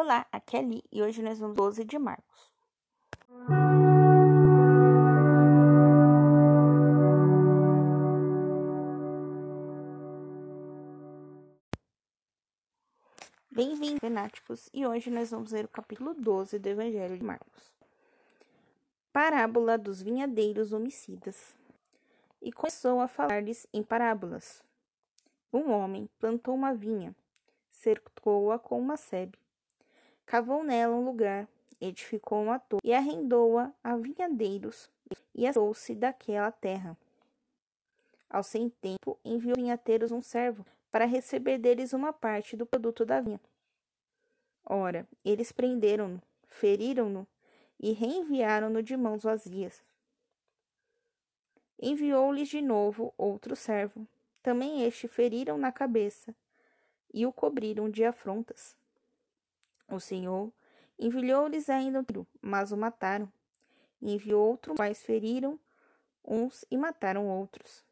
Olá, aqui é Li e hoje nós vamos 12 de Marcos. Bem-vindos, fanáticos, e hoje nós vamos ler o capítulo 12 do Evangelho de Marcos. Parábola dos vinhadeiros homicidas. E começou a falar-lhes em parábolas. Um homem plantou uma vinha, cercou-a com uma sebe, cavou nela um lugar, edificou uma torre e arrendou-a a vinhadeiros e assou-se daquela terra. Ao sem tempo, enviou vinhateiros um servo para receber deles uma parte do produto da vinha. Ora, eles prenderam-no, feriram-no e reenviaram-no de mãos vazias. Enviou-lhes de novo outro servo. Também este feriram na cabeça e o cobriram de afrontas. O Senhor enviou-lhes ainda um mas o mataram. E enviou outro, quais feriram uns e mataram outros.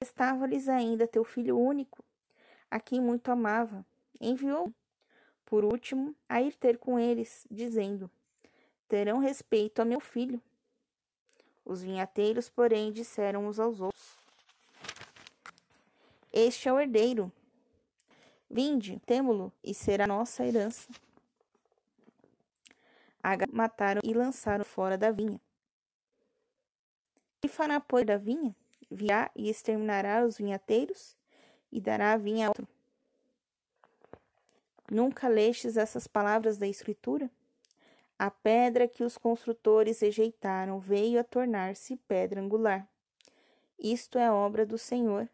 Estava-lhes ainda teu filho único, a quem muito amava. Enviou, por último, a ir ter com eles, dizendo: Terão respeito a meu filho. Os vinhateiros, porém, disseram uns aos outros: Este é o herdeiro. Vinde, temo-lo, e será nossa herança. Aga mataram e lançaram fora da vinha. E fará pois da vinha? Virá e exterminará os vinhateiros, e dará a vinha a outro. Nunca lestes essas palavras da Escritura? A pedra que os construtores rejeitaram veio a tornar-se pedra angular. Isto é obra do Senhor,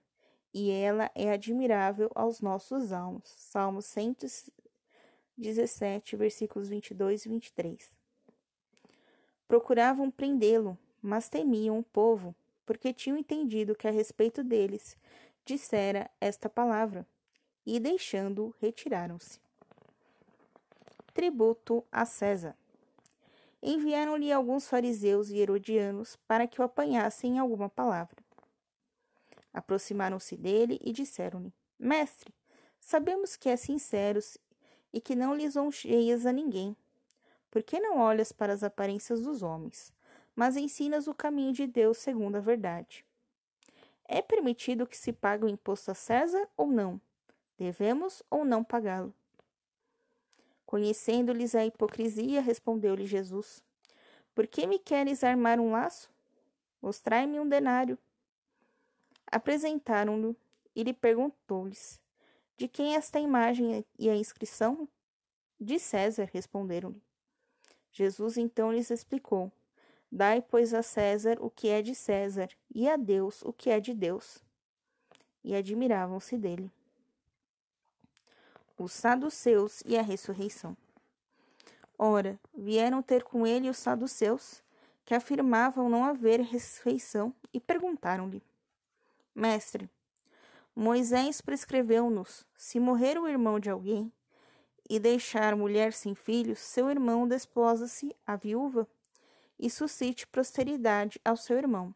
e ela é admirável aos nossos almos. Salmo 117, versículos 22 e 23. Procuravam prendê-lo, mas temiam o povo, porque tinham entendido que a respeito deles dissera esta palavra, e deixando-o, retiraram-se. Tributo a César. Enviaram-lhe alguns fariseus e herodianos para que o apanhassem em alguma palavra. Aproximaram-se dele e disseram-lhe: Mestre, sabemos que é sincero e que não lisonjeias a ninguém. Por que não olhas para as aparências dos homens, mas ensinas o caminho de Deus segundo a verdade? É permitido que se pague o imposto a César ou não? Devemos ou não pagá-lo? Conhecendo-lhes a hipocrisia, respondeu-lhe Jesus: Por que me queres armar um laço? Mostrai-me um denário. Apresentaram-no e lhe perguntou-lhes: De quem esta imagem e a inscrição? De César, responderam-lhe. Jesus então lhes explicou: Dai, pois, a César o que é de César, e a Deus o que é de Deus. E admiravam-se dele os saduceus e a ressurreição. Ora, vieram ter com ele os saduceus, que afirmavam não haver ressurreição, e perguntaram-lhe: Mestre, Moisés prescreveu-nos: se morrer o irmão de alguém e deixar mulher sem filhos, seu irmão desposa-se a viúva e suscite posteridade ao seu irmão.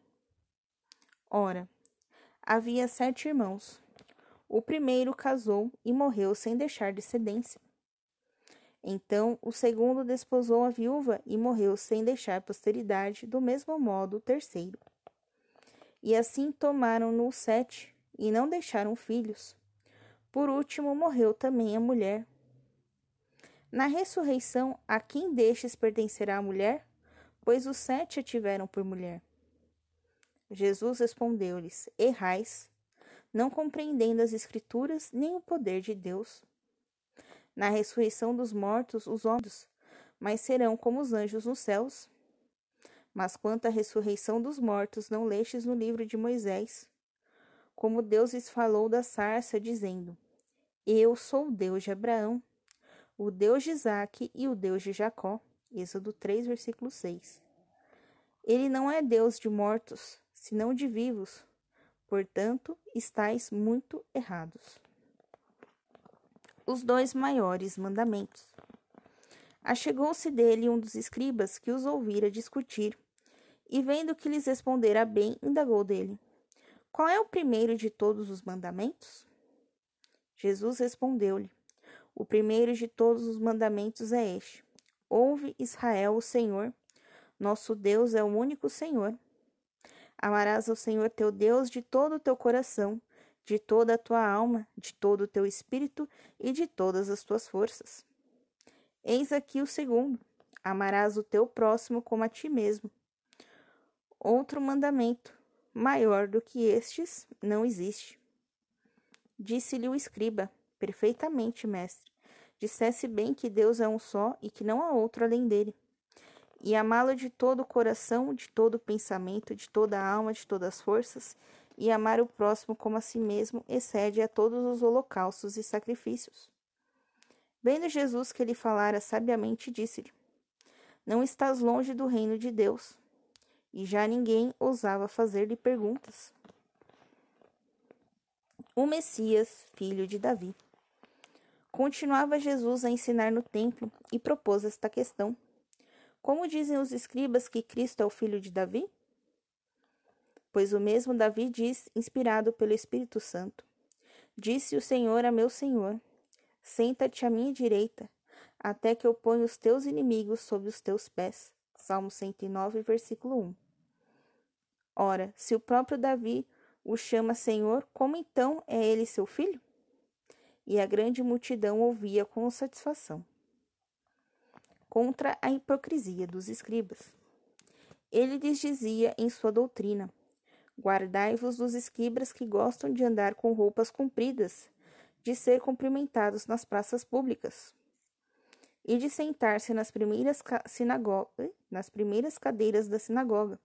Ora, havia sete irmãos. O primeiro casou e morreu sem deixar descendência. Então o segundo desposou a viúva e morreu sem deixar posteridade, do mesmo modo o terceiro. E assim tomaram-no sete, e não deixaram filhos. Por último morreu também a mulher. Na ressurreição, a quem destes pertencerá a mulher? Pois os sete a tiveram por mulher. Jesus respondeu-lhes: Errais não compreendendo as Escrituras nem o poder de Deus. Na ressurreição dos mortos, os homens, mas serão como os anjos nos céus. Mas quanto à ressurreição dos mortos, não lestes no livro de Moisés, como Deus lhes falou da sarça, dizendo: Eu sou o Deus de Abraão, o Deus de Isaque e o Deus de Jacó. Êxodo 3, versículo 6. Ele não é Deus de mortos, senão de vivos, Portanto, estáis muito errados. Os dois maiores mandamentos. Achegou-se dele um dos escribas que os ouvira discutir, e vendo que lhes respondera bem, indagou dele: Qual é o primeiro de todos os mandamentos? Jesus respondeu-lhe: O primeiro de todos os mandamentos é este: Ouve, Israel, o Senhor, nosso Deus é o único Senhor. Amarás ao Senhor teu Deus de todo o teu coração, de toda a tua alma, de todo o teu espírito e de todas as tuas forças. Eis aqui o segundo: amarás o teu próximo como a ti mesmo. Outro mandamento, maior do que estes, não existe. Disse-lhe o escriba: Perfeitamente, mestre. Dissesse bem que Deus é um só e que não há outro além dele. E amá-lo de todo o coração, de todo o pensamento, de toda a alma, de todas as forças, e amar o próximo como a si mesmo excede a todos os holocaustos e sacrifícios. Vendo Jesus que ele falara sabiamente, disse-lhe: Não estás longe do reino de Deus. E já ninguém ousava fazer-lhe perguntas. O Messias, filho de Davi. Continuava Jesus a ensinar no templo e propôs esta questão: Como dizem os escribas que Cristo é o filho de Davi? Pois o mesmo Davi diz, inspirado pelo Espírito Santo: Disse o Senhor a meu Senhor: Senta-te à minha direita, até que eu ponha os teus inimigos sob os teus pés. Salmo 109, versículo 1. Ora, se o próprio Davi o chama Senhor, como então é ele seu filho? E a grande multidão ouvia com satisfação. Contra a hipocrisia dos escribas. Ele lhes dizia em sua doutrina: Guardai-vos dos escribas que gostam de andar com roupas compridas, de ser cumprimentados nas praças públicas e de sentar-se nas primeiras nas primeiras cadeiras da sinagoga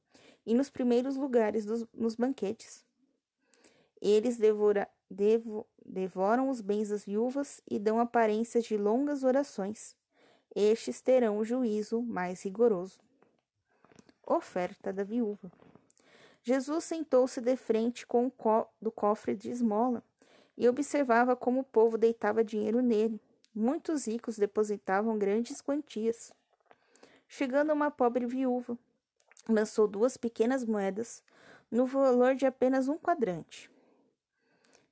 e nos primeiros lugares dos, nos banquetes. Eles devora, devo, devoram os bens das viúvas e dão aparências de longas orações. Estes terão o juízo mais rigoroso. Oferta da viúva. Jesus sentou-se de frente com o co do cofre de esmola e observava como o povo deitava dinheiro nele. Muitos ricos depositavam grandes quantias. Chegando uma pobre viúva, lançou duas pequenas moedas, no valor de apenas um quadrante.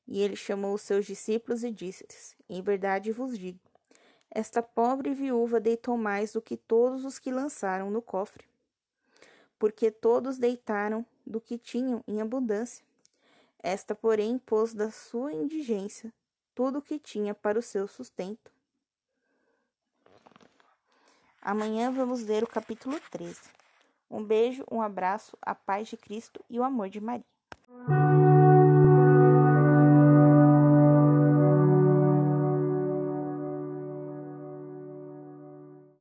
E ele chamou os seus discípulos e disse-lhes: Em verdade vos digo, esta pobre viúva deitou mais do que todos os que lançaram no cofre, porque todos deitaram do que tinham em abundância. Esta, porém, pôs da sua indigência tudo o que tinha para o seu sustento. Amanhã vamos ler o capítulo 13. Um beijo, um abraço, a paz de Cristo e o amor de Maria.